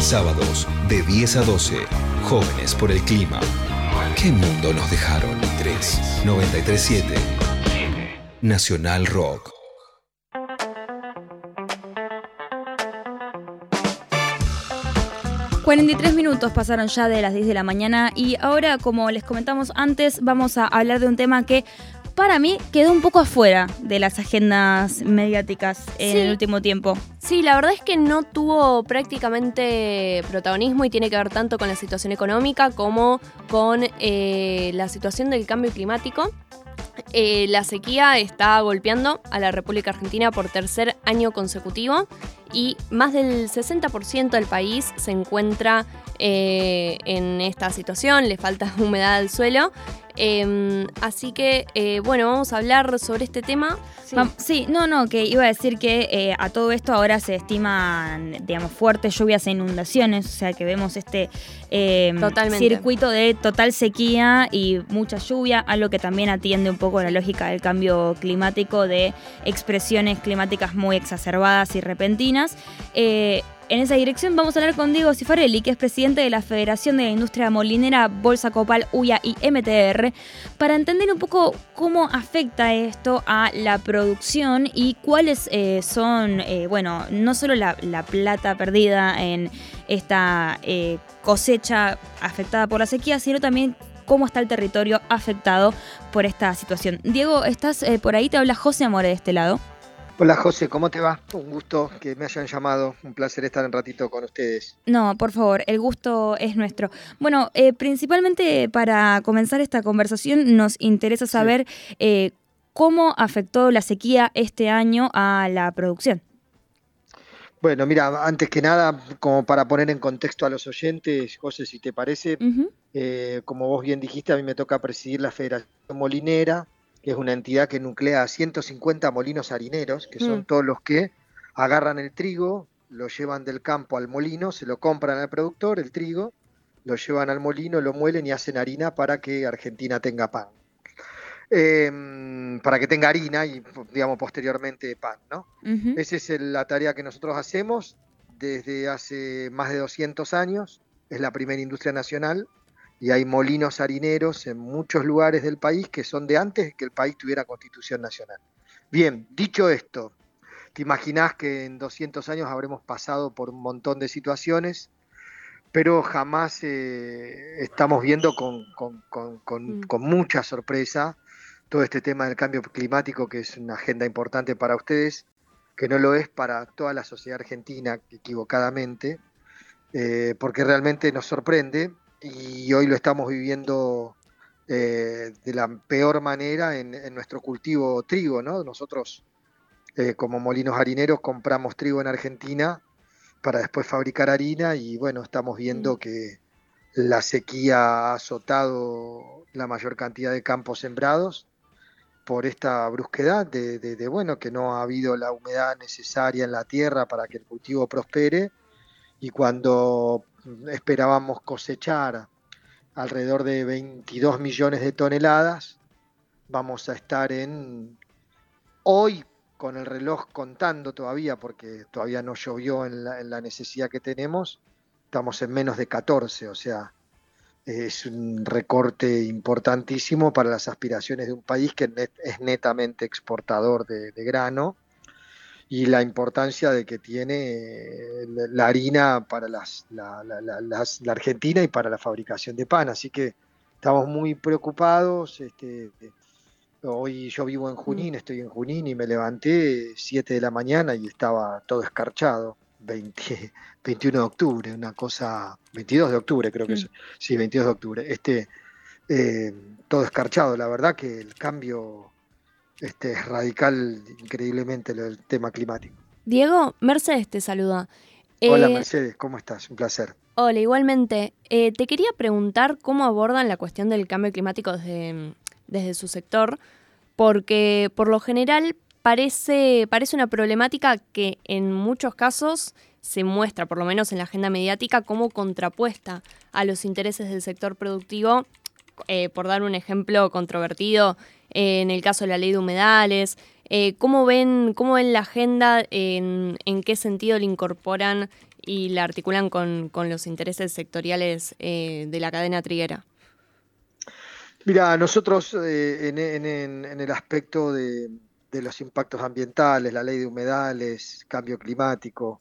Sábados de 10 a 12. Jóvenes por el clima. ¿Qué mundo nos dejaron? 3 937 Nacional Rock. ...43 minutos pasaron ya de las 10 de la mañana y ahora, como les comentamos antes, vamos a hablar de un tema que para mí quedó un poco afuera de las agendas mediáticas en Sí. el último tiempo. Sí, la verdad es que no tuvo prácticamente protagonismo y tiene que ver tanto con la situación económica como con eh, la situación del cambio climático. Eh, la sequía está golpeando a la República Argentina por tercer año consecutivo y más del 60% del país se encuentra eh, en esta situación, le falta humedad al suelo. Eh, así que, eh, bueno, vamos a hablar sobre este tema. Sí. Sí, no, no, que iba a decir que eh, a todo esto ahora se estiman, digamos, fuertes lluvias e inundaciones, o sea que vemos este Totalmente. circuito de total sequía y mucha lluvia, algo que también atiende un poco la lógica del cambio climático, de expresiones climáticas muy exacerbadas y repentinas. Eh, en esa dirección vamos a hablar con Diego Cifarelli, que es presidente de la Federación de la Industria Molinera, Bolsa Copal, UIA y MTR, para entender un poco cómo afecta esto a la producción y cuáles eh, son, eh, bueno, no solo la, la plata perdida en esta cosecha afectada por la sequía, sino también cómo está el territorio afectado por esta situación. Diego, ¿estás por ahí? Te habla José Amore de este lado. Hola José, ¿cómo te va? Un gusto que me hayan llamado. Un placer estar un ratito con ustedes. No, por favor, el gusto es nuestro. Bueno, eh, principalmente para comenzar esta conversación nos interesa saber eh, cómo afectó la sequía este año a la producción. Bueno, mira, antes que nada, como para poner en contexto a los oyentes, José, si te parece, eh, como vos bien dijiste, a mí me toca presidir la Federación Molinera, que es una entidad que nuclea a 150 molinos harineros, que son Mm. todos los que agarran el trigo, lo llevan del campo al molino, se lo compran al productor, el trigo, lo llevan al molino, lo muelen y hacen harina para que Argentina tenga pan. Em, para que tenga harina y, digamos, posteriormente pan, ¿no? Esa es la tarea que nosotros hacemos desde hace más de 200 años. Es la primera industria nacional y hay molinos harineros en muchos lugares del país que son de antes que el país tuviera constitución nacional. Bien, dicho esto, te imaginás que en 200 años habremos pasado por un montón de situaciones, pero jamás eh, estamos viendo con, con- con- con- Mm. con mucha sorpresa todo este tema del cambio climático, que es una agenda importante para ustedes, que no lo es para toda la sociedad argentina, equivocadamente, eh, porque realmente nos sorprende y hoy lo estamos viviendo eh, de la peor manera en, en nuestro cultivo trigo, ¿no? Nosotros, eh, como molinos harineros, compramos trigo en Argentina para después fabricar harina y bueno, estamos viendo Mm. que la sequía ha azotado la mayor cantidad de campos sembrados por esta brusquedad de, de- de, bueno, que no ha habido la humedad necesaria en la tierra para que el cultivo prospere y cuando esperábamos cosechar alrededor de 22 millones de toneladas, vamos a estar en hoy con el reloj contando todavía, porque todavía no llovió en la, la necesidad que tenemos, estamos en menos de 14, o sea, es un recorte importantísimo para las aspiraciones de un país que es netamente exportador de grano y la importancia de que tiene eh, la, harina para las, la, la- la- las- la Argentina y para la fabricación de pan. Así que estamos muy preocupados. Este, hoy yo vivo en Junín, estoy en Junín y me levanté 7 de la mañana y estaba todo escarchado. 20 21 de octubre, una cosa, 22 de octubre creo que Mm. es, sí, 22 de octubre, este, eh, todo escarchado, la verdad que el cambio este, es radical increíblemente del tema climático. Diego, Mercedes te saluda. Hola Eh, Mercedes, ¿cómo estás? Un placer. Hola, igualmente. Eh, te quería preguntar cómo abordan la cuestión del cambio climático desde, desde su sector, porque por lo general parece, parece una problemática que en muchos casos se muestra, por lo menos en la agenda mediática, como contrapuesta a los intereses del sector productivo. Eh, por dar un ejemplo controvertido, eh, en el caso de la ley de humedales, eh, ¿cómo, ven, ¿cómo ven la agenda? En, ¿En qué sentido le incorporan y la articulan con, los intereses sectoriales eh, de la cadena triguera? Mira, nosotros eh, en, el aspecto de, los impactos ambientales, la ley de humedales, cambio climático,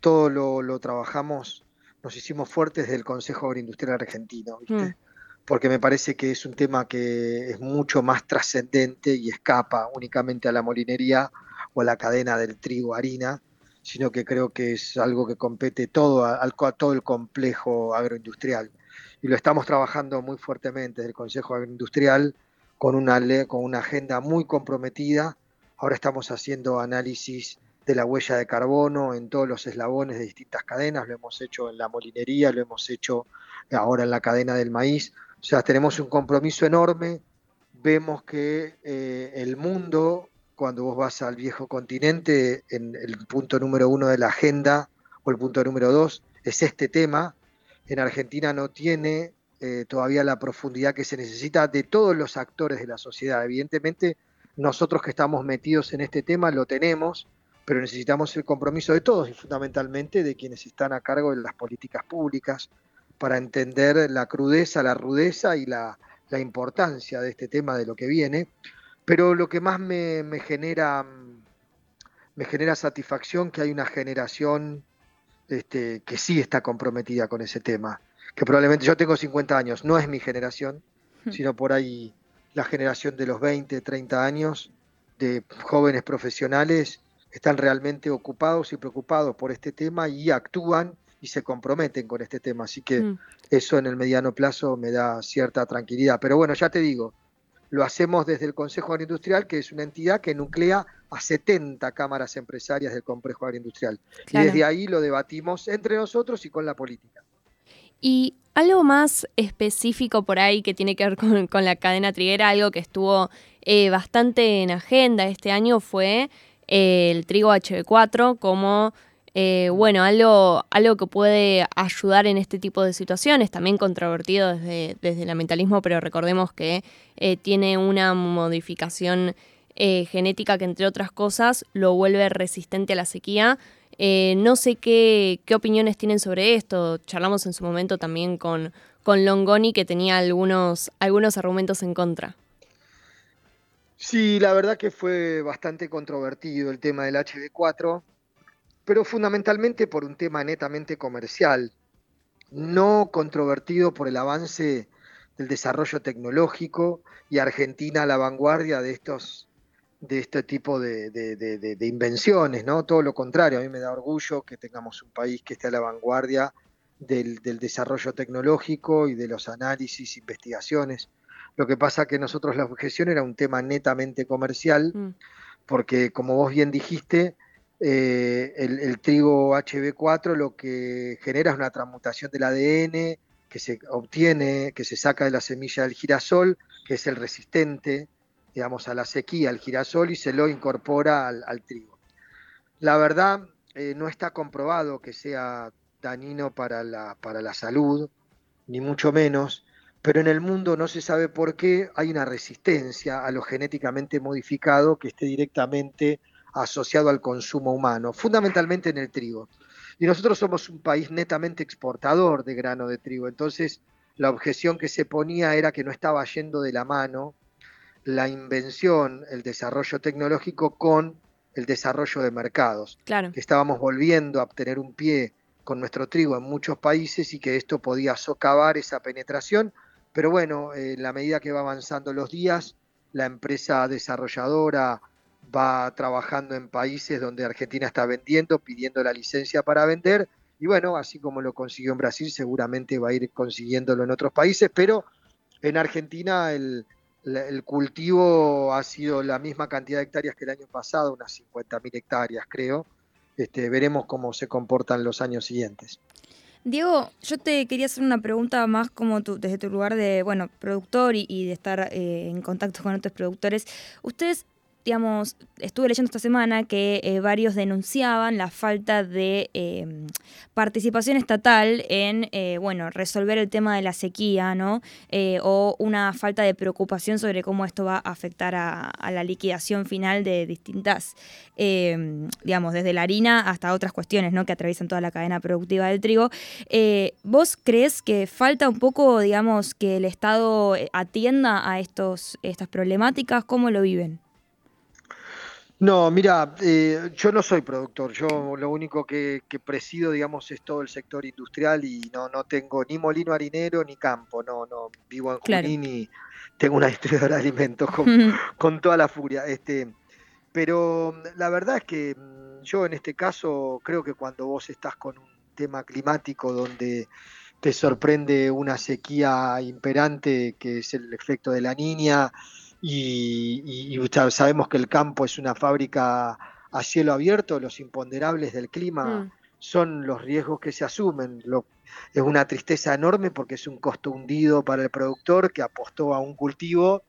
todo lo, trabajamos, nos hicimos fuertes del Consejo Agroindustrial Argentino, ¿viste? Mm. Porque me parece que es un tema que es mucho más trascendente y escapa únicamente a la molinería o a la cadena del trigo-harina, sino que creo que es algo que compete todo a, todo el complejo agroindustrial. Y lo estamos trabajando muy fuertemente desde el Consejo Agroindustrial con una, con una agenda muy comprometida. Ahora estamos haciendo análisis de la huella de carbono en todos los eslabones de distintas cadenas, lo hemos hecho en la molinería, lo hemos hecho ahora en la cadena del maíz. O sea, tenemos un compromiso enorme, vemos que eh, el mundo cuando vos vas al viejo continente, en el punto número uno de la agenda o el punto número dos es este tema. En Argentina no tiene eh, todavía la profundidad que se necesita de todos los actores de la sociedad. Evidentemente, nosotros que estamos metidos en este tema lo tenemos, pero necesitamos el compromiso de todos y fundamentalmente de quienes están a cargo de las políticas públicas para entender la crudeza, la rudeza y la, la importancia de este tema de lo que viene. Pero lo que más me, genera me genera satisfacción que hay una generación este, que sí está comprometida con ese tema. Que probablemente yo tengo 50 años, no es mi generación, hmm. sino por ahí la generación de los 20, 30 años de jóvenes profesionales están realmente ocupados y preocupados por este tema y actúan y se comprometen con este tema. Así que hmm. eso en el mediano plazo me da cierta tranquilidad. Pero bueno, ya te digo, lo hacemos desde el Consejo Agroindustrial, que es una entidad que nuclea a 70 cámaras empresarias del complejo agroindustrial. Y desde ahí lo debatimos entre nosotros y con la política. Y algo más específico por ahí que tiene que ver con, la cadena triguera, algo que estuvo eh, bastante en agenda este año fue eh, el trigo HB4 como eh, bueno, algo, algo que puede ayudar en este tipo de situaciones, también controvertido desde, desde el ambientalismo, pero recordemos que eh, tiene una modificación eh, genética que, entre otras cosas, lo vuelve resistente a la sequía. no sé qué, qué opiniones tienen sobre esto. Charlamos en su momento también con, con Longoni, que tenía algunos, algunos argumentos en contra. Sí, la verdad que fue bastante controvertido el tema del HB4 pero fundamentalmente por un tema netamente comercial, no controvertido por el avance del desarrollo tecnológico y Argentina a la vanguardia de estos de este tipo de, invenciones, ¿no? Todo lo contrario, a mí me da orgullo que tengamos un país que esté a la vanguardia del, desarrollo tecnológico y de los análisis, investigaciones. Lo que pasa que nosotros la objeción era un tema netamente comercial, mm. porque como vos bien dijiste, eh, el, trigo HB4 lo que genera es una transmutación del ADN que se obtiene, que se saca de la semilla del girasol, que es el resistente, digamos, a la sequía, al girasol, y se lo incorpora al, trigo. La verdad, eh, no está comprobado que sea dañino para la, para la salud, ni mucho menos, pero en el mundo no se sabe por qué hay una resistencia a lo genéticamente modificado que esté directamente asociado al consumo humano, fundamentalmente en el trigo. Y nosotros somos un país netamente exportador de grano de trigo, entonces la objeción que se ponía era que no estaba yendo de la mano la invención, el desarrollo tecnológico con el desarrollo de mercados. Claro. Que estábamos volviendo a obtener un pie con nuestro trigo en muchos países y que esto podía socavar esa penetración. Pero bueno, en la medida que va avanzando los días, la empresa desarrolladora va trabajando en países donde Argentina está vendiendo, pidiendo la licencia para vender, y bueno, así como lo consiguió en Brasil, seguramente va a ir consiguiéndolo en otros países, pero en Argentina el, cultivo ha sido la misma cantidad de hectáreas que el año pasado, unas 50.000 hectáreas creo. Este, veremos cómo se comportan los años siguientes. Diego, yo te quería hacer una pregunta más como desde tu lugar de, bueno, productor y, de estar eh, en contacto con otros productores. ¿Ustedes digamos, estuve leyendo esta semana que eh, varios denunciaban la falta de em, participación estatal en, eh, bueno, resolver el tema de la sequía, ¿no? Eh, o una falta de preocupación sobre cómo esto va a afectar a, la liquidación final de distintas, digamos, desde la harina hasta otras cuestiones, ¿no? Que atraviesan toda la cadena productiva del trigo. ¿Vos crees que falta un poco, digamos, que el Estado atienda a estos, estas problemáticas? ¿Cómo lo viven? No, mira, eh, yo no soy productor, yo lo único que, presido, digamos, es todo el sector industrial y no, no tengo ni molino harinero ni campo, no, no, vivo en Junín y tengo una distribuidora de alimentos con, toda la furia. Este, pero la verdad es que mm, yo en este caso creo que cuando vos estás con un tema climático donde te sorprende una sequía imperante que es el efecto de la niña, y, sabemos que el campo es una fábrica a cielo abierto, los imponderables del clima mm. son los riesgos que se asumen. es una tristeza enorme porque es un costo hundido para el productor que apostó a un cultivo,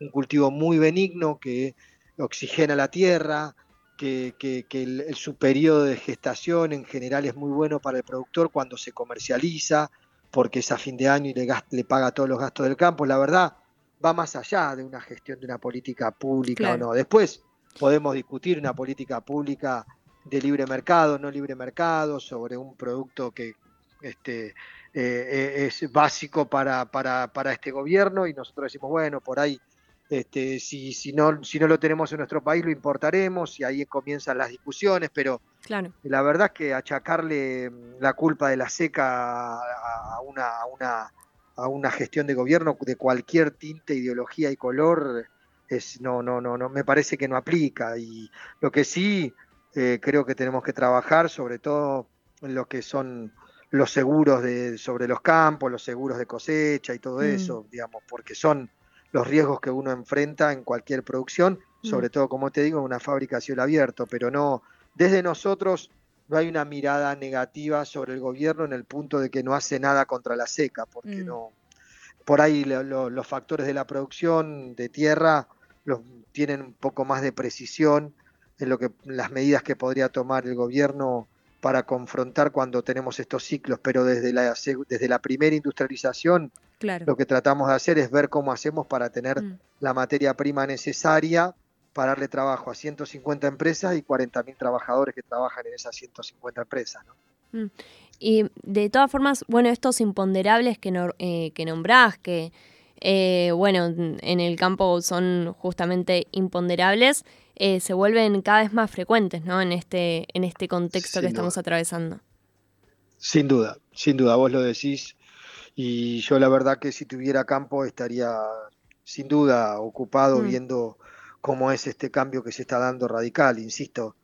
un cultivo muy benigno que oxigena la tierra, que, el, su periodo de gestación en general es muy bueno para el productor cuando se comercializa, porque es a fin de año y le, le paga todos los gastos del campo. La verdad, va más allá de una gestión de una política pública o no. Después podemos discutir una política pública de libre mercado, no libre mercado, sobre un producto que este, eh, es básico para, para, para, este gobierno y nosotros decimos, bueno, por ahí, este, si, si, no, si no lo tenemos en nuestro país, lo importaremos y ahí comienzan las discusiones, pero la verdad es que achacarle la culpa de la seca a una, a una a una gestión de gobierno de cualquier tinte, ideología y color, es, no, no, no, no, me parece que no aplica. Y lo que sí eh, creo que tenemos que trabajar, sobre todo en lo que son los seguros de, sobre los campos, los seguros de cosecha y todo mm. eso, digamos, porque son los riesgos que uno enfrenta en cualquier producción, mm. sobre todo, como te digo, en una fábrica a cielo abierto, pero no, desde nosotros no hay una mirada negativa sobre el gobierno en el punto de que no hace nada contra la seca, porque mm. no, por ahí los factores de la producción de tierra los, tienen un poco más de precisión en lo que las medidas que podría tomar el gobierno para confrontar cuando tenemos estos ciclos, pero desde la, desde la primera industrialización lo que tratamos de hacer es ver cómo hacemos para tener mm. la materia prima necesaria para darle trabajo a 150 empresas y 40.000 trabajadores que trabajan en esas 150 empresas. ¿no? Mm. Y de todas formas, bueno, estos imponderables que, eh, que nombrás, que, eh, bueno, en el campo son justamente imponderables, eh, se vuelven cada vez más frecuentes, ¿no? En este, en este contexto que estamos atravesando. Sin duda, sin duda, vos lo decís. Y yo la verdad que si tuviera campo estaría sin duda ocupado mm. viendo cómo es este cambio que se está dando radical, insisto.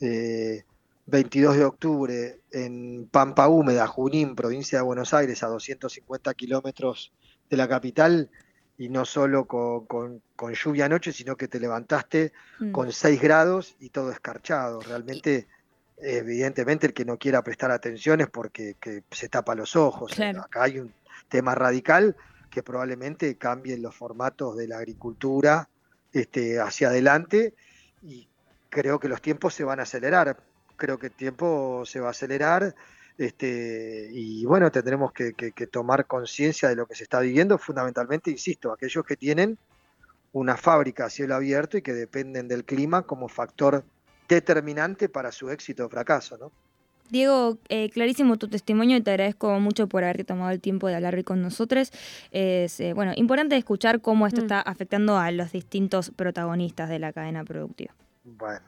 22 eh, de octubre en Pampa Húmeda, Junín, provincia de Buenos Aires, a 250 kilómetros de la capital, y no solo con, lluvia anoche, sino que te levantaste mm. con 6 grados y todo escarchado. Realmente, evidentemente, el que no quiera prestar atención es porque se tapa los ojos. Acá hay un tema radical que probablemente cambie los formatos de la agricultura este, hacia adelante y creo que los tiempos se van a acelerar. Creo que el tiempo se va a acelerar este, y bueno, tendremos que, tomar conciencia de lo que se está viviendo, fundamentalmente, insisto, aquellos que tienen una fábrica a cielo abierto y que dependen del clima como factor determinante para su éxito o fracaso, ¿no? Diego, eh, clarísimo tu testimonio y te agradezco mucho por haberte tomado el tiempo de hablar hoy con nosotros. Es eh, bueno, importante escuchar cómo esto mm. está afectando a los distintos protagonistas de la cadena productiva. Bueno,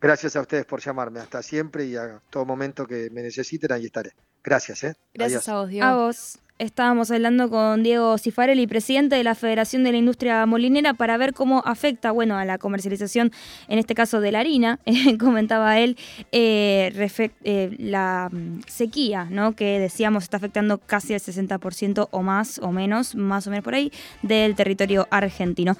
gracias a ustedes por llamarme. Hasta siempre y a todo momento que me necesiten, ahí estaré. Gracias, ¿eh? Gracias a vos, Diego. A vos. Estábamos hablando con Diego Cifarelli, presidente de la Federación de la Industria Molinera, para ver cómo afecta, bueno, a la comercialización, en este caso de la harina, comentaba él, eh, eh, la mm, sequía, ¿no? Que decíamos está afectando casi el 60% o más o menos, más o menos por ahí, del territorio argentino.